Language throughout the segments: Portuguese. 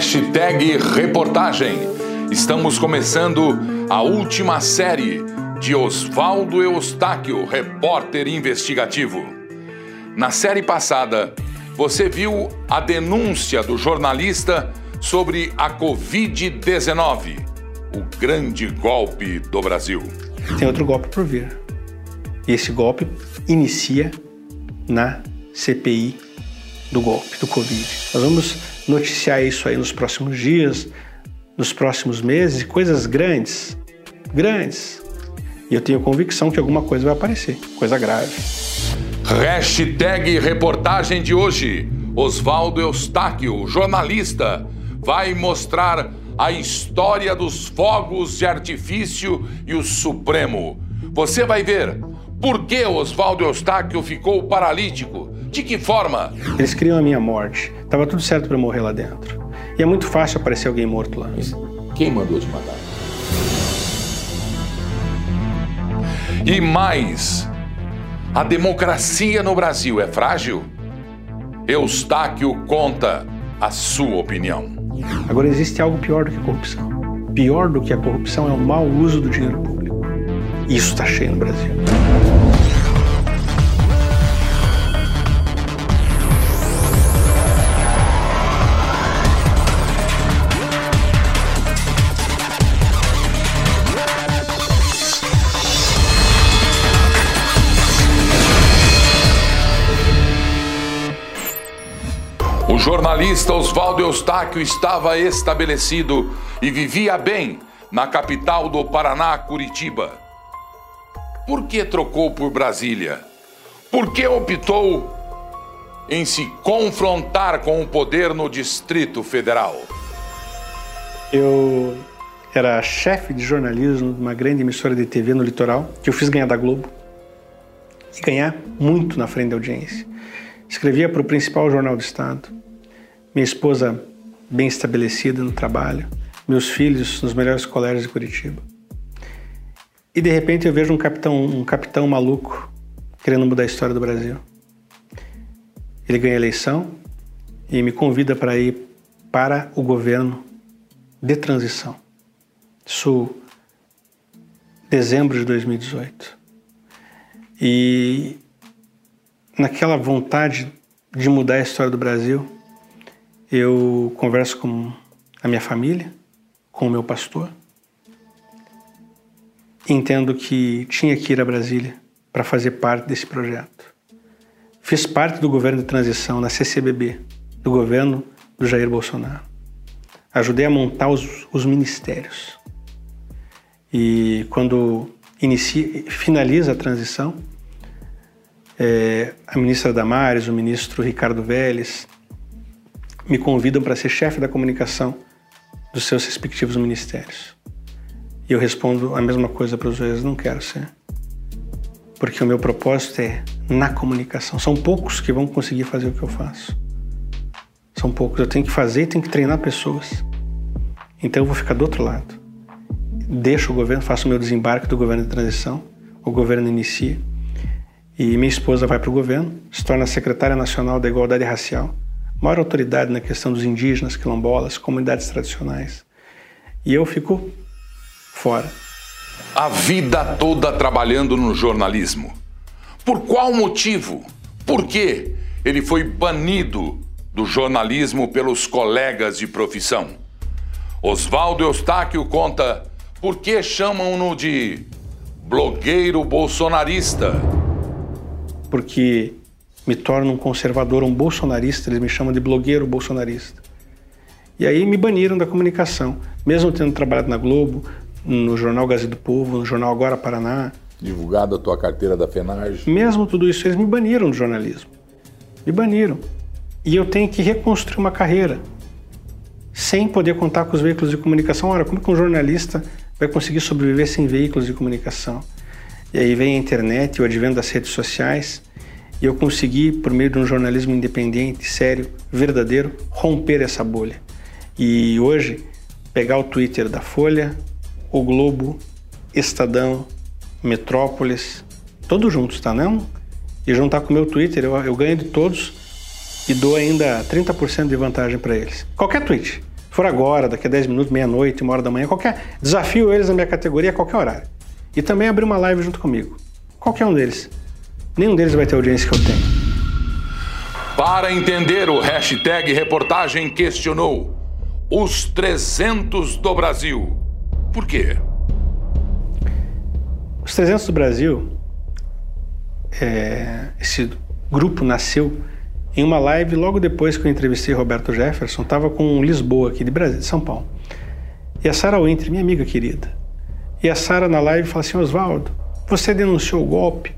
Hashtag reportagem. Estamos começando a última série de Oswaldo Eustáquio, repórter investigativo. Na série passada, você viu a denúncia do jornalista sobre a Covid-19, o grande golpe do Brasil. Tem outro golpe por vir. E esse golpe inicia na CPI do golpe, do Covid. Nós vamos noticiar isso aí nos próximos dias, nos próximos meses, coisas grandes, grandes. E eu tenho convicção que alguma coisa vai aparecer, coisa grave. Hashtag reportagem de hoje. Oswaldo Eustáquio, jornalista, vai mostrar a história dos fogos de artifício e o Supremo. Você vai ver por que Oswaldo Eustáquio ficou paralítico de que forma? Eles criam a minha morte. Tava tudo certo para morrer lá dentro. E é muito fácil aparecer alguém morto lá. Quem mandou te matar? E mais, a democracia no Brasil é frágil? Eustáquio conta a sua opinião. Agora existe algo pior do que a corrupção. Pior do que a corrupção é o mau uso do dinheiro público. Isso está cheio no Brasil. Jornalista Oswaldo Eustáquio estava estabelecido e vivia bem na capital do Paraná, Curitiba. Por que trocou por Brasília? Por que optou em se confrontar com o poder no Distrito Federal? Eu era chefe de jornalismo de uma grande emissora de TV no litoral, que eu fiz ganhar da Globo. E ganhar muito na frente da audiência. Escrevia para o principal jornal do estado minha esposa bem estabelecida no trabalho, meus filhos nos melhores colégios de Curitiba. E de repente eu vejo um capitão, um capitão maluco querendo mudar a história do Brasil. Ele ganha a eleição e me convida para ir para o governo de transição. Isso dezembro de 2018. E naquela vontade de mudar a história do Brasil, eu converso com a minha família, com o meu pastor. Entendo que tinha que ir a Brasília para fazer parte desse projeto. Fiz parte do governo de transição na CCBB, do governo do Jair Bolsonaro. Ajudei a montar os, os ministérios. E quando inicia, finaliza a transição, é, a ministra Damares, o ministro Ricardo Vélez, me convidam para ser chefe da comunicação dos seus respectivos ministérios. E eu respondo a mesma coisa para os dois: não quero ser. Porque o meu propósito é na comunicação. São poucos que vão conseguir fazer o que eu faço. São poucos. Eu tenho que fazer e tenho que treinar pessoas. Então eu vou ficar do outro lado. Deixo o governo, faço o meu desembarque do governo de transição. O governo inicia. E minha esposa vai para o governo, se torna secretária nacional da Igualdade Racial maior autoridade na questão dos indígenas, quilombolas, comunidades tradicionais. E eu fico fora. A vida toda trabalhando no jornalismo. Por qual motivo? Por que ele foi banido do jornalismo pelos colegas de profissão? Oswaldo Eustáquio conta por que chamam-no de blogueiro bolsonarista. Porque me torno um conservador, um bolsonarista, eles me chamam de blogueiro bolsonarista. E aí me baniram da comunicação, mesmo tendo trabalhado na Globo, no jornal Gazeta do Povo, no jornal Agora Paraná. Divulgado a tua carteira da FENAGE. Mesmo tudo isso, eles me baniram do jornalismo. Me baniram. E eu tenho que reconstruir uma carreira sem poder contar com os veículos de comunicação. Ora, como que um jornalista vai conseguir sobreviver sem veículos de comunicação? E aí vem a internet, o advento das redes sociais, e eu consegui, por meio de um jornalismo independente, sério, verdadeiro, romper essa bolha. E hoje, pegar o Twitter da Folha, o Globo, Estadão, Metrópolis, todos juntos, tá não? E juntar com o meu Twitter, eu, eu ganho de todos e dou ainda 30% de vantagem para eles. Qualquer tweet. For agora, daqui a 10 minutos, meia-noite, uma hora da manhã, qualquer. Desafio eles na minha categoria a qualquer horário. E também abrir uma live junto comigo. Qualquer um deles. Nenhum deles vai ter a audiência que eu tenho. Para entender, o hashtag reportagem questionou os 300 do Brasil. Por quê? Os 300 do Brasil, é, esse grupo nasceu em uma live logo depois que eu entrevistei Roberto Jefferson, estava com Lisboa aqui de Brasil, de São Paulo. E a Sara Winter, minha amiga querida. E a Sara na live fala assim: Oswaldo, você denunciou o golpe,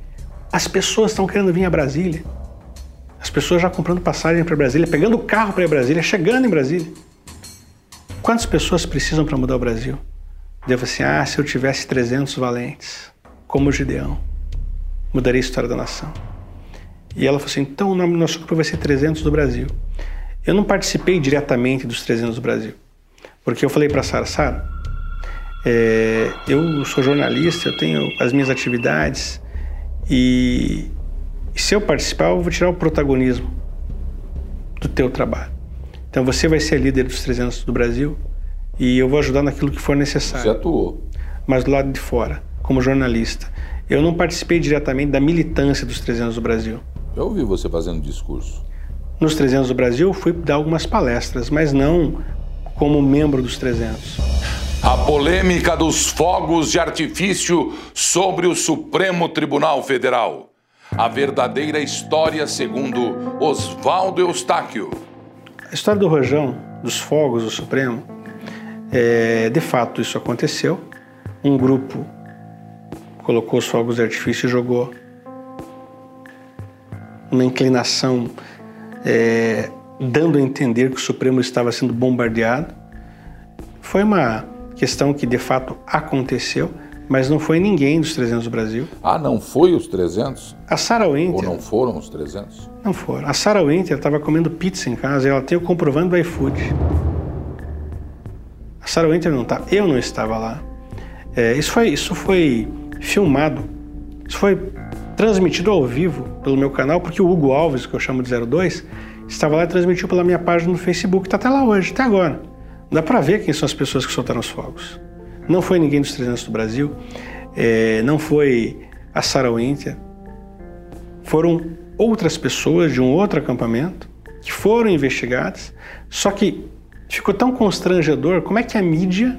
as pessoas estão querendo vir a Brasília. As pessoas já comprando passagem para Brasília, pegando o carro para Brasília, chegando em Brasília. Quantas pessoas precisam para mudar o Brasil? Devo assim: ah, se eu tivesse 300 valentes como o Gideão, mudaria a história da nação. E ela falou assim: então o nome do nosso grupo vai ser 300 do Brasil. Eu não participei diretamente dos 300 do Brasil, porque eu falei para Sara: Sara, é, eu sou jornalista, eu tenho as minhas atividades e, se eu participar, eu vou tirar o protagonismo do teu trabalho. Então você vai ser líder dos 300 do Brasil e eu vou ajudar naquilo que for necessário. Você atuou. Mas do lado de fora como jornalista. Eu não participei diretamente da militância dos 300 do Brasil. Eu ouvi você fazendo discurso. Nos 300 do Brasil, fui dar algumas palestras, mas não como membro dos 300. A polêmica dos fogos de artifício sobre o Supremo Tribunal Federal. A verdadeira história segundo Oswaldo Eustáquio. A história do Rojão, dos fogos do Supremo, é, de fato isso aconteceu. Um grupo colocou os fogos de artifício e jogou uma inclinação é, dando a entender que o Supremo estava sendo bombardeado. Foi uma questão que de fato aconteceu, mas não foi ninguém dos 300 do Brasil. Ah, não foi os 300? A Sarah Winter. Ou não foram os 300? Não foram. A Sarah Winter estava comendo pizza em casa e ela tem o comprovando do iFood. A Sarah Winter não estava. Eu não estava lá. É, isso foi, isso foi filmado. Isso foi transmitido ao vivo pelo meu canal, porque o Hugo Alves, que eu chamo de 02, estava lá e transmitiu pela minha página no Facebook. Está até lá hoje, até agora. Dá para ver quem são as pessoas que soltaram os fogos. Não foi ninguém dos 300 do Brasil, é, não foi a Sarah Winter. Foram outras pessoas de um outro acampamento que foram investigadas, só que ficou tão constrangedor como é que a mídia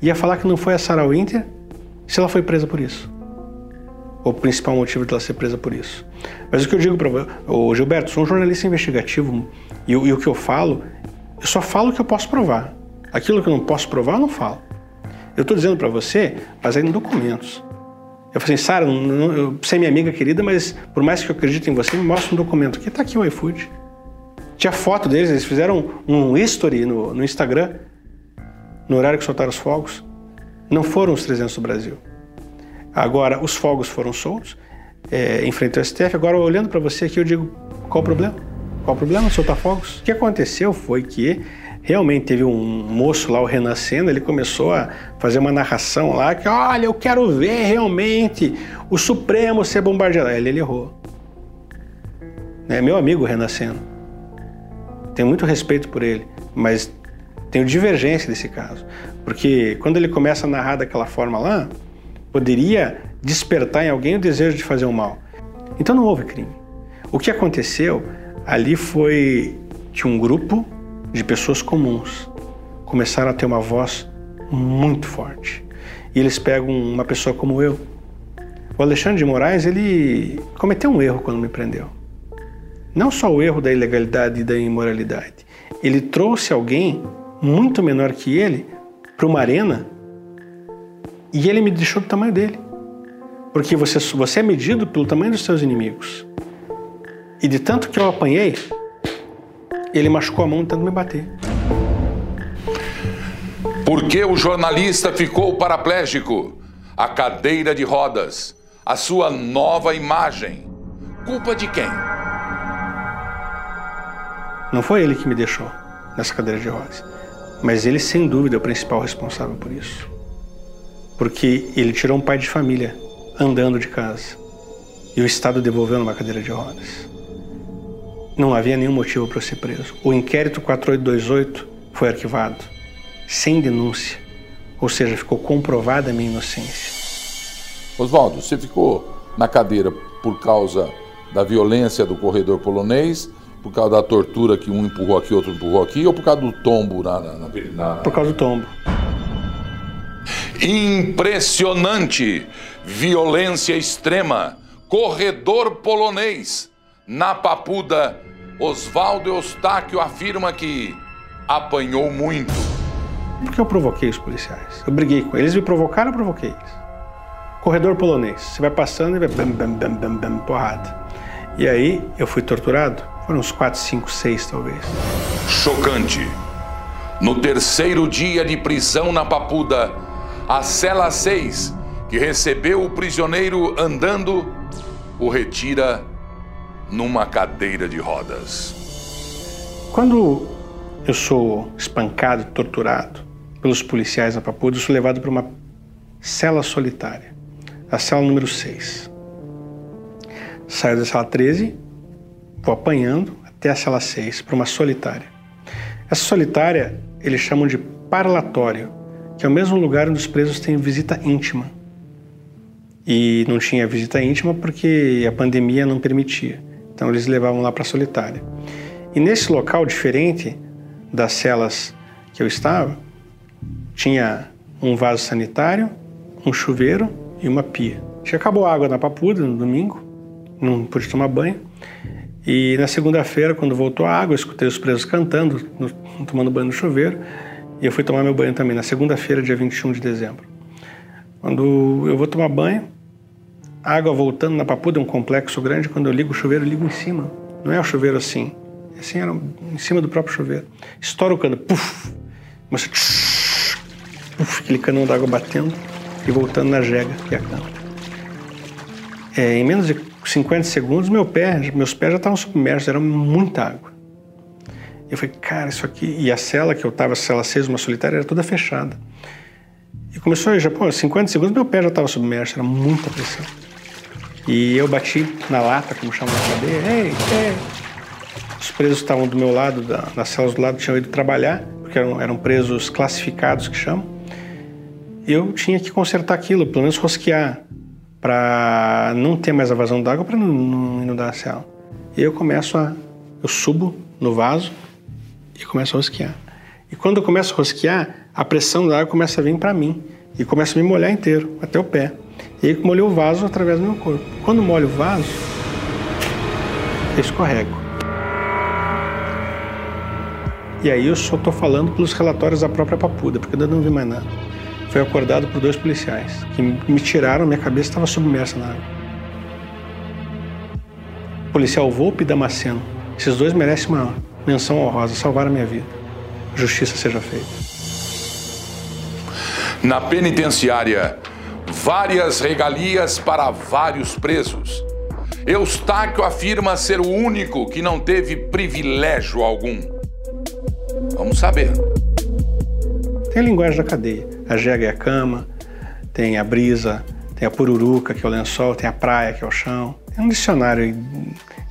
ia falar que não foi a Sarah Winter se ela foi presa por isso. O principal motivo de ela ser presa por isso. Mas o que eu digo para o Gilberto, sou um jornalista investigativo e, e, o que eu falo, eu só falo o que eu posso provar. Aquilo que eu não posso provar, eu não falo. Eu estou dizendo para você, baseado em documentos. Eu falei assim, Sara, você é minha amiga querida, mas por mais que eu acredite em você, me mostra um documento aqui. Está aqui o iFood. Tinha foto deles, eles fizeram um history no, no Instagram, no horário que soltaram os fogos. Não foram os 300 do Brasil. Agora, os fogos foram soltos, é, em frente ao STF. Agora, olhando para você aqui, eu digo: qual o problema? Qual o problema soltar fogos? O que aconteceu foi que realmente teve um moço lá, o Renascendo, ele começou a fazer uma narração lá que, olha, eu quero ver realmente o Supremo ser bombardeado. Ele, ele errou. É meu amigo Renascendo. Tenho muito respeito por ele, mas tenho divergência desse caso. Porque quando ele começa a narrar daquela forma lá, poderia despertar em alguém o desejo de fazer o mal. Então não houve crime. O que aconteceu ali foi que um grupo de pessoas comuns começaram a ter uma voz muito forte. E eles pegam uma pessoa como eu. O Alexandre de Moraes, ele cometeu um erro quando me prendeu. Não só o erro da ilegalidade e da imoralidade. Ele trouxe alguém muito menor que ele para uma arena e ele me deixou do tamanho dele. Porque você, você é medido pelo tamanho dos seus inimigos. E de tanto que eu apanhei, ele machucou a mão tentando me bater. Por que o jornalista ficou paraplégico? A cadeira de rodas, a sua nova imagem. Culpa de quem? Não foi ele que me deixou nessa cadeira de rodas. Mas ele, sem dúvida, é o principal responsável por isso. Porque ele tirou um pai de família andando de casa e o Estado devolveu numa cadeira de rodas. Não havia nenhum motivo para eu ser preso. O inquérito 4828 foi arquivado. sem denúncia. Ou seja, ficou comprovada a minha inocência. Oswaldo, você ficou na cadeira por causa da violência do corredor polonês, por causa da tortura que um empurrou aqui, outro empurrou aqui, ou por causa do tombo na. na, na, na... Por causa do tombo. Impressionante! Violência extrema. Corredor polonês. Na Papuda, Oswaldo Eustáquio afirma que apanhou muito. Porque eu provoquei os policiais. Eu briguei com eles. Eles me provocaram, eu provoquei eles. Corredor polonês. Você vai passando e vai bam, bam, bam, bam, bam, porrada. E aí eu fui torturado. Foram uns 4, 5, 6 talvez. Chocante. No terceiro dia de prisão na Papuda, a cela 6, que recebeu o prisioneiro andando, o retira numa cadeira de rodas. Quando eu sou espancado, torturado pelos policiais na Papuda, eu sou levado para uma cela solitária, a cela número 6. Saio da cela 13, vou apanhando até a cela 6, para uma solitária. Essa solitária eles chamam de parlatório que é o mesmo lugar onde os presos têm visita íntima. E não tinha visita íntima porque a pandemia não permitia. Então eles levavam lá para a solitária. E nesse local diferente das celas que eu estava, tinha um vaso sanitário, um chuveiro e uma pia. Já acabou a água na papuda no domingo, não pude tomar banho. E na segunda-feira, quando voltou a água, eu escutei os presos cantando, no, tomando banho no chuveiro. E eu fui tomar meu banho também na segunda-feira, dia 21 de dezembro. Quando eu vou tomar banho, água voltando na papuda, um complexo grande, quando eu ligo o chuveiro, eu ligo em cima. Não é o chuveiro assim. Assim era em cima do próprio chuveiro. Estoura o cano, puf! Começa puf, aquele canão d'água batendo e voltando na jega, que é a cama. É, em menos de 50 segundos, meu pé, meus pés já estavam submersos, era muita água. Eu falei, cara, isso aqui. E a cela que eu estava, cela 6, uma solitária, era toda fechada. E começou a já, pô, 50 segundos, meu pé já estava submerso, era muita pressão. E eu bati na lata, como chama na cadeia, ei, ei. Os presos estavam do meu lado, da, nas celas do lado, tinham ido trabalhar, porque eram, eram presos classificados que chamam. Eu tinha que consertar aquilo, pelo menos rosquear, para não ter mais a vazão d'água, para não, não inundar a cela. E eu começo a. Eu subo no vaso, e começo a rosquear. E quando eu começo a rosquear, a pressão da água começa a vir para mim e começa a me molhar inteiro, até o pé. E aí molhou o vaso através do meu corpo. Quando molho o vaso, eu escorrego. E aí eu só estou falando pelos relatórios da própria papuda, porque eu não vi mais nada. Foi acordado por dois policiais que me tiraram, minha cabeça estava submersa na água. O policial Volpe e Damasceno. Esses dois merecem uma menção honrosa, salvar a minha vida. Justiça seja feita. Na penitenciária, várias regalias para vários presos. Eustáquio afirma ser o único que não teve privilégio algum. Vamos saber. Tem a linguagem da cadeia. A jega é a cama, tem a brisa, tem a pururuca, que é o lençol, tem a praia, que é o chão. É um dicionário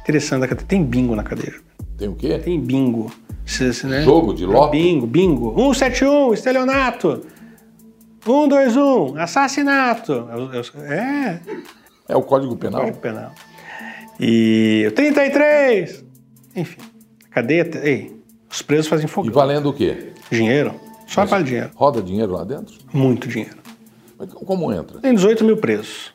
interessante da cadeia. Tem bingo na cadeia. Tem o quê? Tem bingo. né? Jogo de lote? Bingo, bingo. 171, estelionato. 121, assassinato. É. É o Código Penal? Código Penal. E o 33. Enfim, cadeia. Ei, os presos fazem fogo. E valendo o quê? Dinheiro. Só Mas vale dinheiro. Roda dinheiro lá dentro? Muito dinheiro. Mas como entra? Tem 18 mil presos.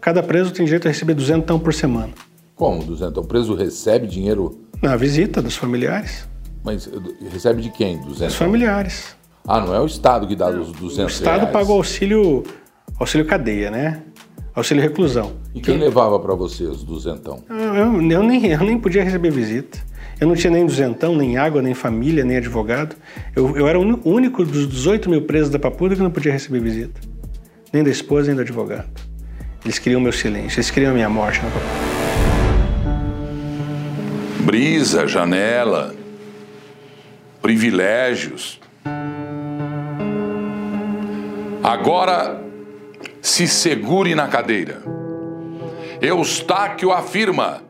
Cada preso tem direito a receber 200 por semana. Como 200? O preso recebe dinheiro na visita dos familiares. Mas recebe de quem? 200? Dos familiares. Ah, não é o Estado que dá os 200 O Estado reais. paga o auxílio, auxílio cadeia, né? Auxílio reclusão. E quem levava para você os duzentão? Eu, eu, eu, nem, eu nem podia receber visita. Eu não tinha nem duzentão, nem água, nem família, nem advogado. Eu, eu era o único dos 18 mil presos da Papuda que não podia receber visita. Nem da esposa, nem do advogado. Eles queriam meu silêncio, eles queriam a minha morte na Papuda brisa, janela, privilégios. Agora se segure na cadeira. Eustáquio afirma: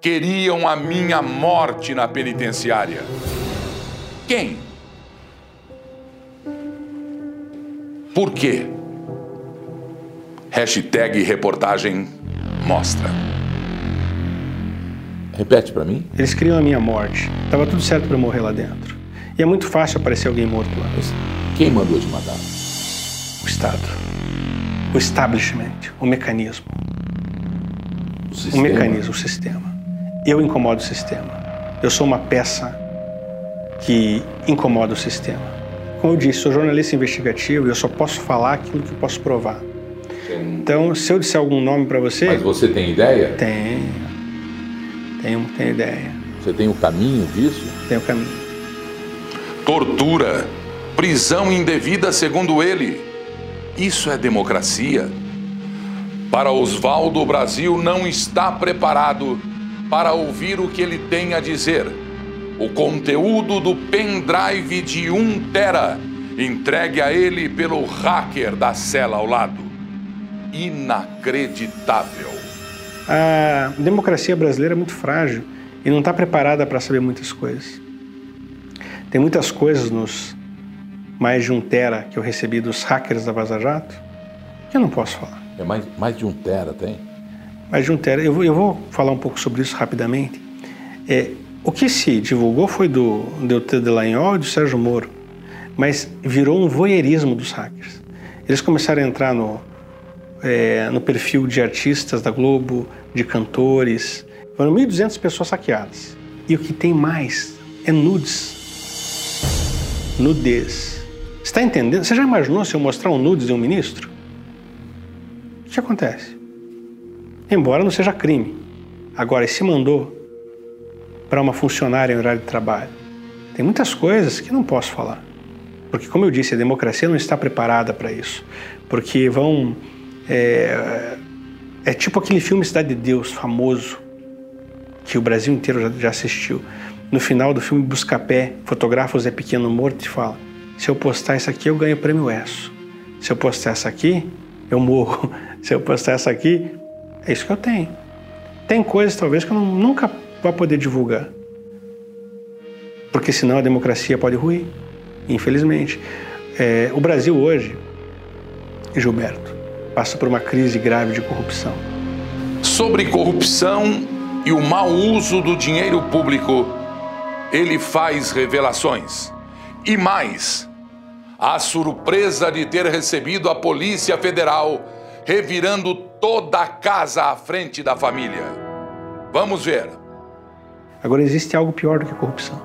queriam a minha morte na penitenciária. Quem? Por quê? Hashtag reportagem mostra. Repete para mim. Eles criam a minha morte. Tava tudo certo para eu morrer lá dentro. E é muito fácil aparecer alguém morto lá. Quem mandou te matar? O Estado. O establishment. O mecanismo. O O sistema? mecanismo, o sistema. Eu incomodo o sistema. Eu sou uma peça que incomoda o sistema. Como eu disse, sou jornalista investigativo e eu só posso falar aquilo que eu posso provar. Então, se eu disser algum nome para você, Mas você tem ideia? tenho. Tenho, tenho ideia. Você tem o caminho disso? Tenho caminho. Tortura, prisão indevida, segundo ele. Isso é democracia? Para Oswaldo, o Brasil não está preparado para ouvir o que ele tem a dizer. O conteúdo do pendrive de 1 tera entregue a ele pelo hacker da cela ao lado. Inacreditável. A democracia brasileira é muito frágil e não está preparada para saber muitas coisas. Tem muitas coisas nos mais de um tera que eu recebi dos hackers da Vaza Jato eu não posso falar. É mais, mais de um tera, tem? Mais de um tera. Eu vou, eu vou falar um pouco sobre isso rapidamente. É, o que se divulgou foi do Deltan Delagnol e do Sérgio Moro, mas virou um voyeurismo dos hackers. Eles começaram a entrar no, é, no perfil de artistas da Globo, de cantores. Foram 1.200 pessoas saqueadas. E o que tem mais é nudes. Nudez. Está entendendo? Você já imaginou se eu mostrar um nudes de um ministro? O que acontece? Embora não seja crime. Agora, se mandou para uma funcionária em horário de trabalho? Tem muitas coisas que não posso falar. Porque, como eu disse, a democracia não está preparada para isso. Porque vão. É, é, tipo aquele filme Cidade de Deus, famoso, que o Brasil inteiro já, já assistiu. No final do filme Buscapé, fotografa o Zé Pequeno morto e fala: Se eu postar isso aqui, eu ganho o prêmio ESSO. Se eu postar essa aqui, eu morro. Se eu postar essa aqui, é isso que eu tenho. Tem coisas, talvez, que eu nunca vou poder divulgar. Porque senão a democracia pode ruir, infelizmente. É, o Brasil hoje, Gilberto, passa por uma crise grave de corrupção. Sobre corrupção e o mau uso do dinheiro público, ele faz revelações. E mais, a surpresa de ter recebido a Polícia Federal revirando toda a casa à frente da família. Vamos ver. Agora, existe algo pior do que a corrupção.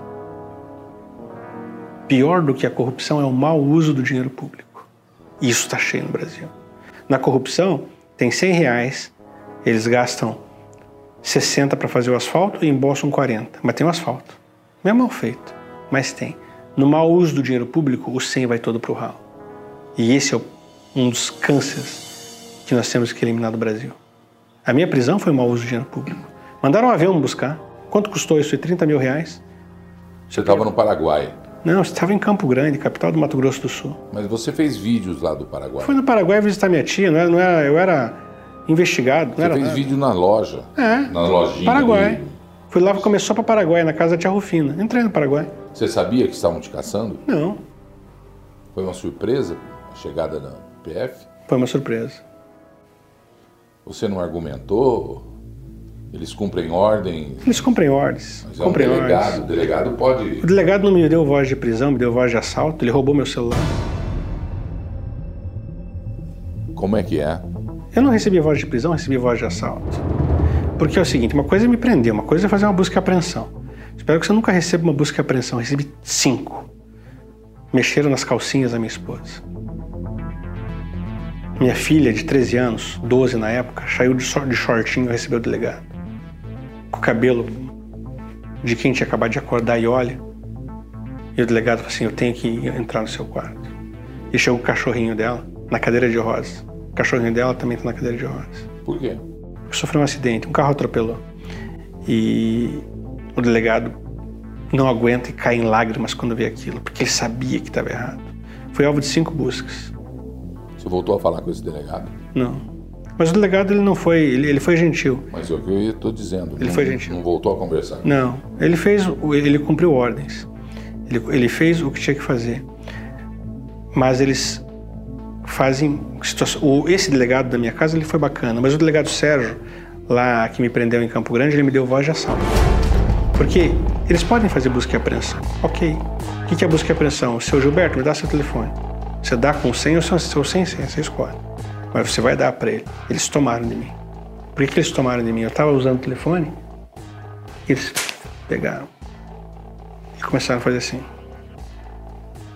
Pior do que a corrupção é o mau uso do dinheiro público. Isso está cheio no Brasil. Na corrupção, tem 100 reais, eles gastam 60 para fazer o asfalto e embolsam 40. Mas tem o asfalto. Não é mal feito, mas tem. No mau uso do dinheiro público, o 100 vai todo para o ralo. E esse é um dos cânceres que nós temos que eliminar do Brasil. A minha prisão foi o mau uso do dinheiro público. Mandaram um avião me buscar. Quanto custou isso? 30 mil reais? Você estava no Paraguai, Não, eu estava em Campo Grande, capital do Mato Grosso do Sul. mas você fez vídeos lá do Paraguai. Fui no Paraguai visitar minha tia, não era, não era- eu era investigado, não Você era fez nada. vídeo na loja. É, Na lojinha. Paraguai. ali. Fui lá, começou para Paraguai, na casa da tia Rufina. Entrei no Paraguai. Você sabia que estavam te caçando? Não, Foi uma surpresa a chegada da PF? foi uma surpresa. Você não argumentou? Eles cumprem ordem, Eles cumprem ordens. mas é um cumprem delegado. ordens. O delegado pode. O delegado não me deu voz de prisão, me deu voz de assalto, ele roubou meu celular. Como é que é? Eu não recebi voz de prisão, recebi voz de assalto. Porque é o seguinte, uma coisa é me prender, uma coisa é fazer uma busca e apreensão. Espero que você nunca receba uma busca e apreensão. Recebi cinco. Mexeram nas calcinhas da minha esposa. Minha filha, de 13 anos, 12 na época, saiu de short- de shortinho e recebeu o delegado. Com o cabelo de quem tinha acabado de acordar e olha. E o delegado falou assim, eu tenho que entrar no seu quarto. E chegou o cachorrinho dela, na cadeira de rodas. O cachorrinho dela também está na cadeira de rodas. Por quê? Sofreu um acidente, um carro atropelou. E o delegado não aguenta e cai em lágrimas quando vê aquilo, porque ele sabia que estava errado. Foi alvo de cinco buscas. Você voltou a falar com esse delegado? Não. Mas o delegado ele não foi, ele, ele foi gentil. Mas é o que eu estou dizendo. Ele não, foi gentil. Não voltou a conversar. Não, ele fez, ele cumpriu ordens. Ele, ele fez o que tinha que fazer. Mas eles fazem o, esse delegado da minha casa ele foi bacana, mas o delegado Sérgio lá que me prendeu em Campo Grande ele me deu voz de assalto. Porque eles podem fazer busca e apreensão. Ok. O que é busca e apreensão? Seu Gilberto, me dá seu telefone. Você dá com senha ou sem senha, você escolhe. Mas você vai dar para ele. Eles tomaram de mim. Por que, que eles tomaram de mim? Eu estava usando o telefone, eles pegaram e começaram a fazer assim.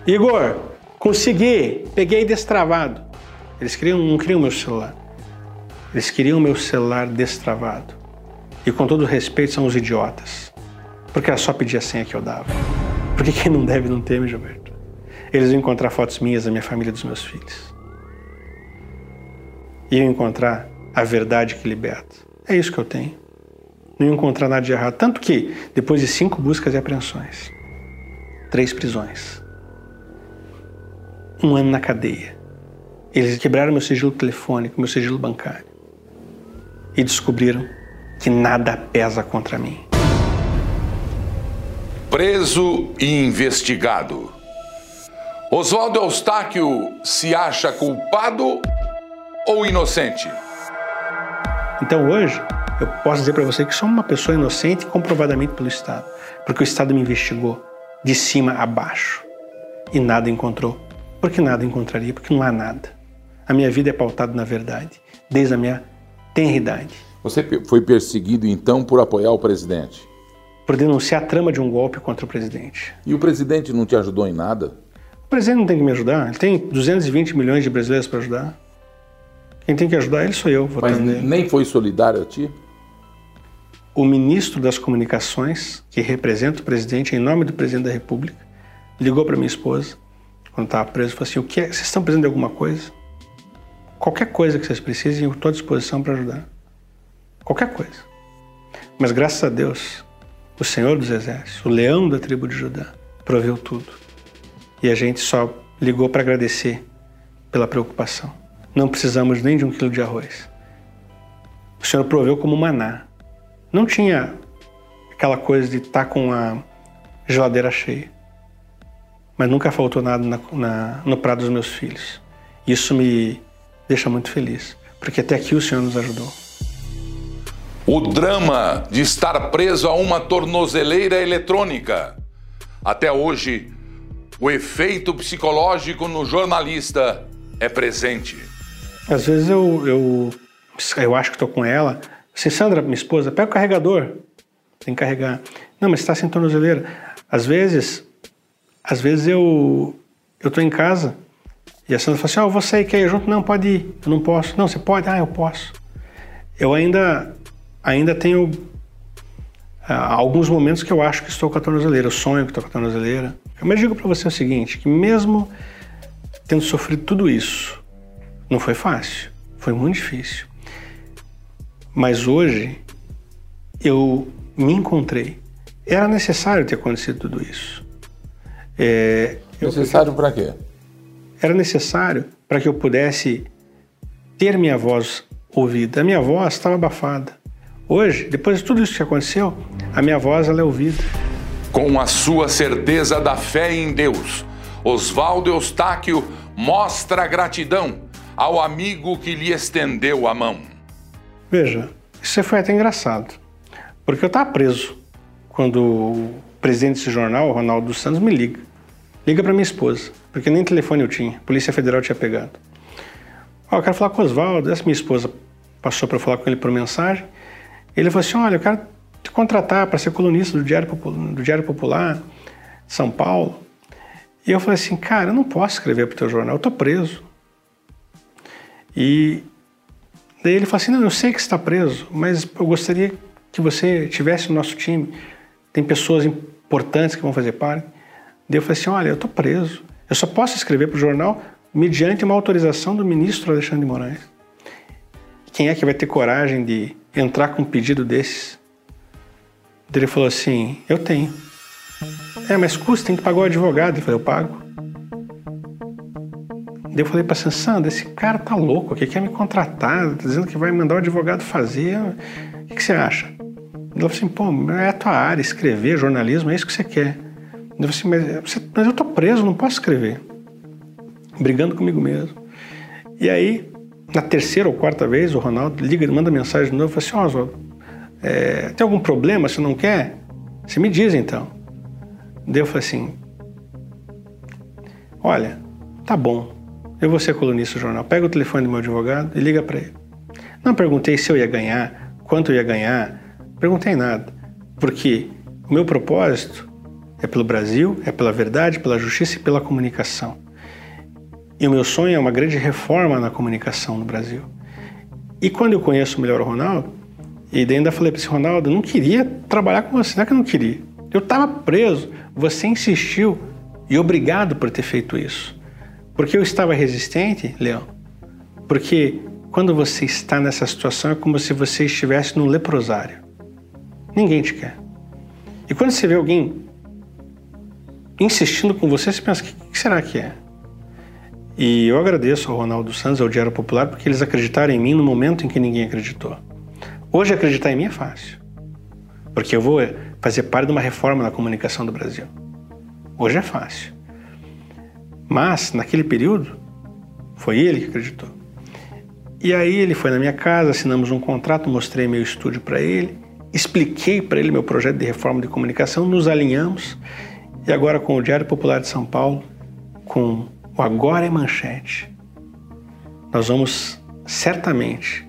Igor, consegui, peguei destravado. Eles queriam, não queriam meu celular. Eles queriam meu celular destravado. E com todo respeito, são os idiotas. Porque era só pedir a senha que eu dava. Porque quem não deve não teme, Gilberto. Eles iam encontrar fotos minhas da minha família e dos meus filhos. Iam encontrar a verdade que liberta. É isso que eu tenho. Não iam encontrar nada de errado. Tanto que, depois de cinco buscas e apreensões, três prisões, um ano na cadeia, eles quebraram meu sigilo telefônico, meu sigilo bancário e descobriram que nada pesa contra mim. Preso e investigado. Oswaldo Eustáquio se acha culpado ou inocente? Então hoje eu posso dizer para você que sou uma pessoa inocente comprovadamente pelo Estado, porque o Estado me investigou de cima a baixo e nada encontrou. Porque nada encontraria, porque não há nada. A minha vida é pautada na verdade, desde a minha tenridade. Você foi perseguido então por apoiar o presidente? Por denunciar a trama de um golpe contra o presidente. E o presidente não te ajudou em nada? O presidente não tem que me ajudar. Ele tem 220 milhões de brasileiros para ajudar. Quem tem que ajudar ele sou eu, Mas nele. nem foi solidário a ti? O ministro das Comunicações, que representa o presidente em nome do presidente da República, ligou para minha esposa, quando estava preso, e falou assim: o que é? Vocês estão precisando de alguma coisa? Qualquer coisa que vocês precisem, eu estou à disposição para ajudar. Qualquer coisa. Mas graças a Deus, o Senhor dos Exércitos, o leão da tribo de Judá, proveu tudo. E a gente só ligou para agradecer pela preocupação. Não precisamos nem de um quilo de arroz. O Senhor proveu como maná. Não tinha aquela coisa de estar tá com a geladeira cheia. Mas nunca faltou nada na, na, no prato dos meus filhos. Isso me deixa muito feliz, porque até aqui o Senhor nos ajudou. O drama de estar preso a uma tornozeleira eletrônica. Até hoje, o efeito psicológico no jornalista é presente. Às vezes eu, eu, eu acho que estou com ela. Assim, Sandra, minha esposa, pega o carregador. Tem que carregar. Não, mas está sem tornozeleira. Às vezes, às vezes eu eu estou em casa e a Sandra fala assim, oh, vou sair, quer ir junto? Não, pode ir. Eu não posso. Não, você pode? Ah, eu posso. Eu ainda, ainda tenho ah, alguns momentos que eu acho que estou com a tornozeleira. Eu sonho que estou com a tornozeleira. Mas digo para você o seguinte, que mesmo tendo sofrido tudo isso, não foi fácil, foi muito difícil. Mas hoje eu me encontrei. Era necessário ter acontecido tudo isso. É, necessário para quê? Era necessário para que eu pudesse ter minha voz ouvida. A minha voz estava abafada. Hoje, depois de tudo isso que aconteceu, a minha voz ela é ouvida. Com a sua certeza da fé em Deus, Oswaldo Eustáquio mostra gratidão ao amigo que lhe estendeu a mão. Veja, isso foi até engraçado, porque eu estava preso quando o presidente desse jornal, Ronaldo Santos, me liga. Liga para minha esposa, porque nem telefone eu tinha, a Polícia Federal tinha pegado. Ó, oh, eu quero falar com o Oswaldo, essa minha esposa passou para falar com ele por mensagem. Ele falou assim: olha, eu quero te contratar para ser colunista do Diário, Popular, do Diário Popular de São Paulo. E eu falei assim, cara, eu não posso escrever para o teu jornal, eu tô preso. E daí ele falou assim: Não, eu sei que está preso, mas eu gostaria que você tivesse no nosso time. Tem pessoas importantes que vão fazer parte. Daí eu falei assim: Olha, eu estou preso. Eu só posso escrever para o jornal mediante uma autorização do ministro Alexandre de Moraes. Quem é que vai ter coragem de entrar com um pedido desses? Ele falou assim: Eu tenho. É, mas custa, tem que pagar o advogado. Ele falou: Eu pago. Daí eu falei para a Sandra, esse cara tá louco aqui, quer me contratar, tá dizendo que vai mandar o advogado fazer. O que, que você acha? Ela falou assim, pô, é a tua área, escrever, jornalismo, é isso que você quer. Eu falei assim, mas, mas eu tô preso, não posso escrever. Brigando comigo mesmo. E aí, na terceira ou quarta vez, o Ronaldo liga, manda mensagem de novo, fala assim, Oswaldo, é, tem algum problema, você não quer? Você me diz então. Daí eu falei assim, olha, tá bom, eu vou ser colunista do jornal. Pega o telefone do meu advogado e liga para ele. Não perguntei se eu ia ganhar, quanto eu ia ganhar, perguntei nada, porque o meu propósito é pelo Brasil, é pela verdade, pela justiça e pela comunicação. E o meu sonho é uma grande reforma na comunicação no Brasil. E quando eu conheço melhor o Ronaldo, e ainda falei para esse Ronaldo, eu não queria trabalhar com você, não é que eu não queria. Eu estava preso, você insistiu e obrigado por ter feito isso. Porque eu estava resistente, Leão? Porque quando você está nessa situação é como se você estivesse num leprosário. Ninguém te quer. E quando você vê alguém insistindo com você, você pensa: o que será que é? E eu agradeço ao Ronaldo Santos, ao Diário Popular, porque eles acreditaram em mim no momento em que ninguém acreditou. Hoje acreditar em mim é fácil, porque eu vou fazer parte de uma reforma na comunicação do Brasil. Hoje é fácil. Mas, naquele período, foi ele que acreditou. E aí ele foi na minha casa, assinamos um contrato, mostrei meu estúdio para ele, expliquei para ele meu projeto de reforma de comunicação, nos alinhamos e agora com o Diário Popular de São Paulo, com o Agora é Manchete, nós vamos certamente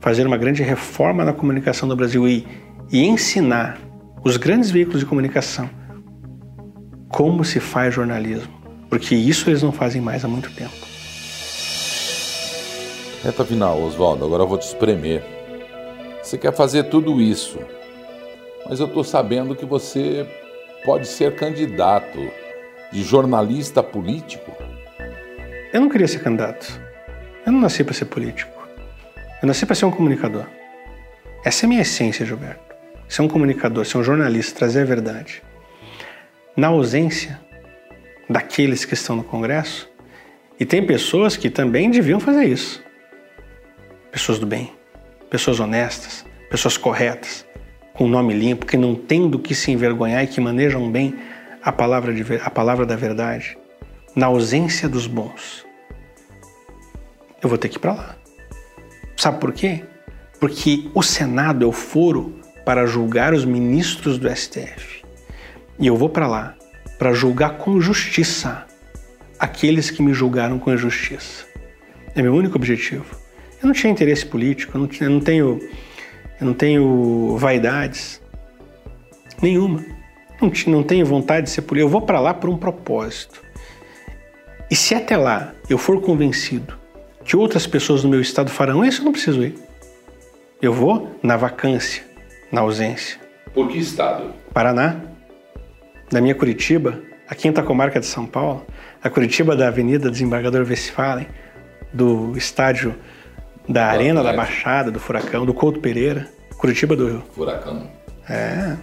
fazer uma grande reforma na comunicação do Brasil e, e ensinar os grandes veículos de comunicação como se faz jornalismo porque isso eles não fazem mais há muito tempo. Reta final, Oswaldo, agora eu vou te espremer. Você quer fazer tudo isso, mas eu estou sabendo que você pode ser candidato de jornalista político. Eu não queria ser candidato. Eu não nasci para ser político. Eu nasci para ser um comunicador. Essa é a minha essência, Gilberto. Ser um comunicador, ser um jornalista, trazer a verdade. Na ausência daqueles que estão no Congresso. E tem pessoas que também deviam fazer isso. Pessoas do bem, pessoas honestas, pessoas corretas, com nome limpo, que não têm do que se envergonhar e que manejam bem a palavra, de, a palavra da verdade. Na ausência dos bons, eu vou ter que ir para lá. Sabe por quê? Porque o Senado é o foro para julgar os ministros do STF. E eu vou para lá para julgar com justiça aqueles que me julgaram com injustiça. É meu único objetivo. Eu não tinha interesse político, eu não, eu não tenho, eu não tenho vaidades nenhuma. Não, não tenho vontade de ser político. Eu vou para lá por um propósito. E se até lá eu for convencido que outras pessoas no meu estado farão isso, eu não preciso ir. Eu vou na vacância, na ausência. Por que estado? Paraná da minha Curitiba, a quinta comarca de São Paulo, a Curitiba da Avenida Desembargador Westphalen, do estádio da Arena da Baixada, do Furacão, do Couto Pereira, Curitiba do Furacão. É.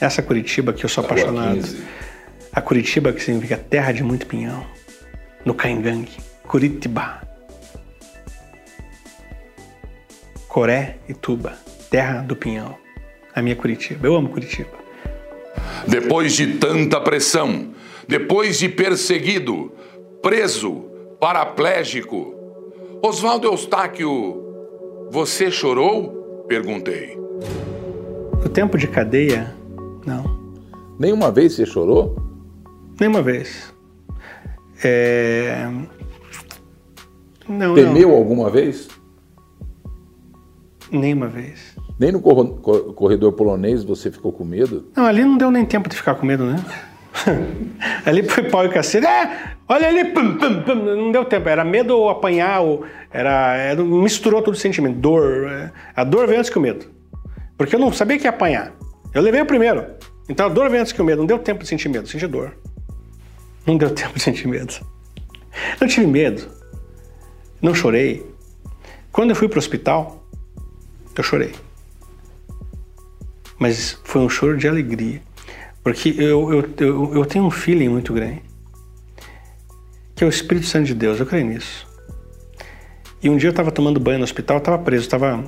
Essa Curitiba que eu sou da apaixonado. A Curitiba que significa terra de muito pinhão, no Caingangue, Curitiba. Coré e Tuba, terra do pinhão. A minha Curitiba. Eu amo Curitiba. Depois de tanta pressão, depois de perseguido, preso, paraplégico, Oswaldo Eustáquio, você chorou? Perguntei. No tempo de cadeia, não. Nenhuma vez você chorou? Nenhuma vez. É... Não, Temeu não. alguma vez? Nenhuma vez. Nem no corredor polonês você ficou com medo? Não, ali não deu nem tempo de ficar com medo, né? ali foi pau e cacete. É, olha ali, pum, pum, pum. não deu tempo. Era medo ou apanhar, ou era, era misturou todo o sentimento. Dor. É, a dor veio antes que o medo. Porque eu não sabia que ia apanhar. Eu levei o primeiro. Então a dor veio antes que o medo. Não deu tempo de sentir medo, senti dor. Não deu tempo de sentir medo. Não tive medo. Não chorei. Quando eu fui para o hospital, eu chorei mas foi um choro de alegria, porque eu, eu, eu, eu tenho um feeling muito grande, que é o Espírito Santo de Deus, eu creio nisso. E um dia eu estava tomando banho no hospital, estava preso, estava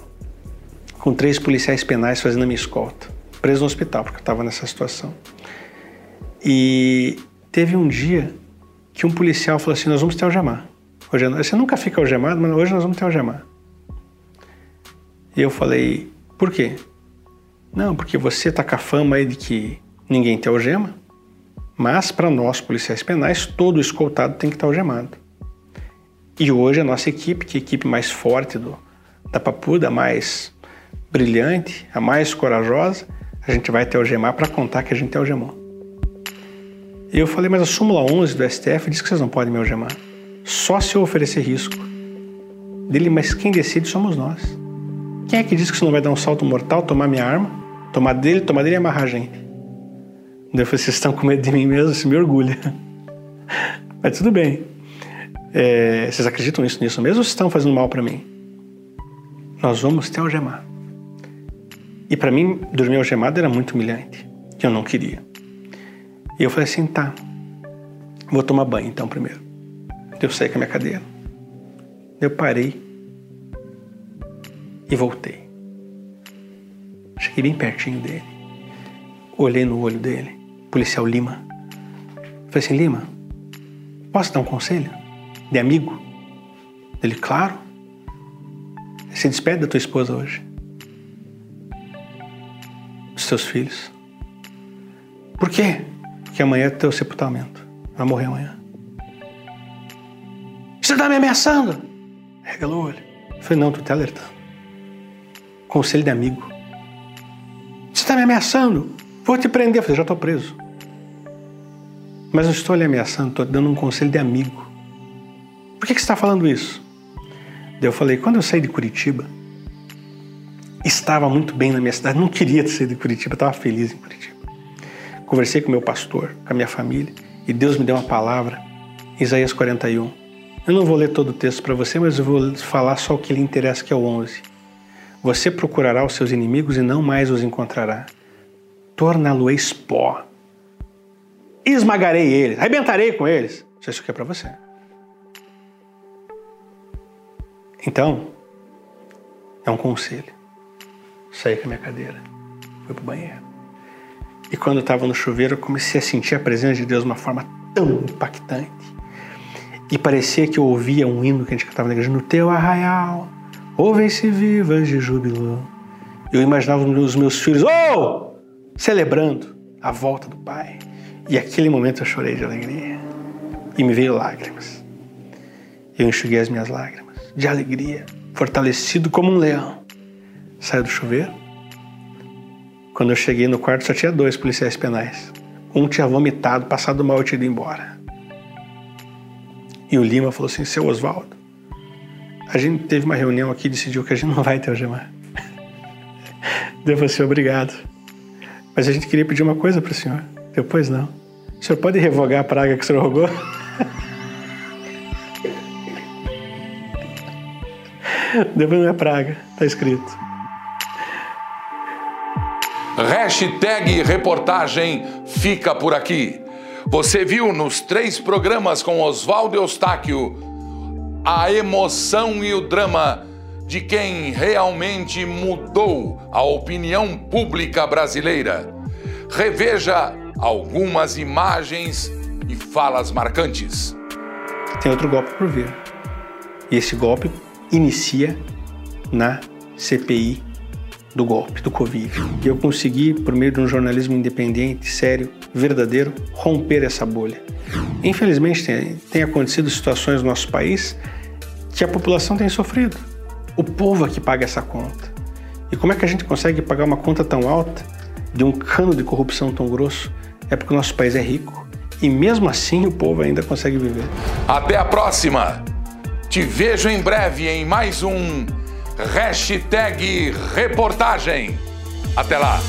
com três policiais penais fazendo a minha escolta, preso no hospital, porque eu estava nessa situação. E teve um dia que um policial falou assim: Nós vamos te algemar. Hoje você nunca fica algemado, mas hoje nós vamos te algemar. E eu falei, por quê? Não, porque você tá com a fama aí de que ninguém te algema, mas para nós, policiais penais, todo escoltado tem que estar algemado. E hoje a nossa equipe, que é a equipe mais forte do, da Papuda, a mais brilhante, a mais corajosa, a gente vai te algemar para contar que a gente te algemou. Eu falei, mas a súmula 11 do STF diz que vocês não podem me algemar. Só se eu oferecer risco. Dele, mas quem decide somos nós. Quem é que diz que você não vai dar um salto mortal, tomar minha arma, tomar dele, tomar dele e amarrar a gente? Eu falei, vocês estão com medo de mim mesmo, isso me orgulha. Mas tudo bem. É, vocês acreditam nisso, nisso mesmo ou estão fazendo mal para mim? Nós vamos te algemar. E para mim, dormir algemado era muito humilhante, que eu não queria. E eu falei assim, tá, vou tomar banho então primeiro. Eu saí com a minha cadeira. Eu parei e voltei. Cheguei bem pertinho dele. Olhei no olho dele, policial Lima. Falei assim: Lima, posso dar um conselho? De amigo? Ele, claro. Você despede da tua esposa hoje. Dos teus filhos. Por quê? Porque amanhã é teu sepultamento. Vai morrer amanhã. Você está me ameaçando? Regalou o olho. Eu falei, não, tu tá alertando. Conselho de amigo. Você está me ameaçando? Vou te prender. Eu falei, já estou preso. Mas não estou lhe ameaçando, estou te dando um conselho de amigo. Por que, que você está falando isso? Daí eu falei, quando eu saí de Curitiba, estava muito bem na minha cidade, não queria sair de Curitiba, estava feliz em Curitiba. Conversei com meu pastor, com a minha família, e Deus me deu uma palavra, Isaías 41. Eu não vou ler todo o texto para você, mas eu vou falar só o que lhe interessa, que é o 11. Você procurará os seus inimigos e não mais os encontrará. Torná-lo-eis pó. Esmagarei eles, arrebentarei com eles. Isso aqui é para você. Então, é um conselho. Saí com a minha cadeira, fui pro banheiro. E quando eu estava no chuveiro, eu comecei a sentir a presença de Deus de uma forma tão impactante. E parecia que eu ouvia um hino que a gente cantava na igreja, no teu arraial ouvem-se vivas de júbilo. Eu imaginava os meus filhos, oh! celebrando a volta do Pai. E aquele momento eu chorei de alegria. E me veio lágrimas. Eu enxuguei as minhas lágrimas de alegria, fortalecido como um leão. Saiu do chuveiro. Quando eu cheguei no quarto só tinha dois policiais penais. Um tinha vomitado, passado mal e tinha ido embora. E o Lima falou assim: Seu Oswaldo, a gente teve uma reunião aqui e decidiu que a gente não vai ter algemar. Devo ser obrigado. Mas a gente queria pedir uma coisa para o senhor. Depois não. O senhor pode revogar a praga que o senhor rogou? Depois não é praga, tá escrito. Hashtag reportagem fica por aqui. Você viu nos três programas com Oswaldo Eustáquio a emoção e o drama de quem realmente mudou a opinião pública brasileira. Reveja algumas imagens e falas marcantes. Tem outro golpe por vir. E esse golpe inicia na CPI do golpe, do Covid. E eu consegui, por meio de um jornalismo independente, sério, verdadeiro, romper essa bolha. Infelizmente, tem, tem acontecido situações no nosso país que a população tem sofrido. O povo é que paga essa conta. E como é que a gente consegue pagar uma conta tão alta de um cano de corrupção tão grosso? É porque o nosso país é rico. E mesmo assim o povo ainda consegue viver. Até a próxima! Te vejo em breve em mais um hashtag reportagem. Até lá!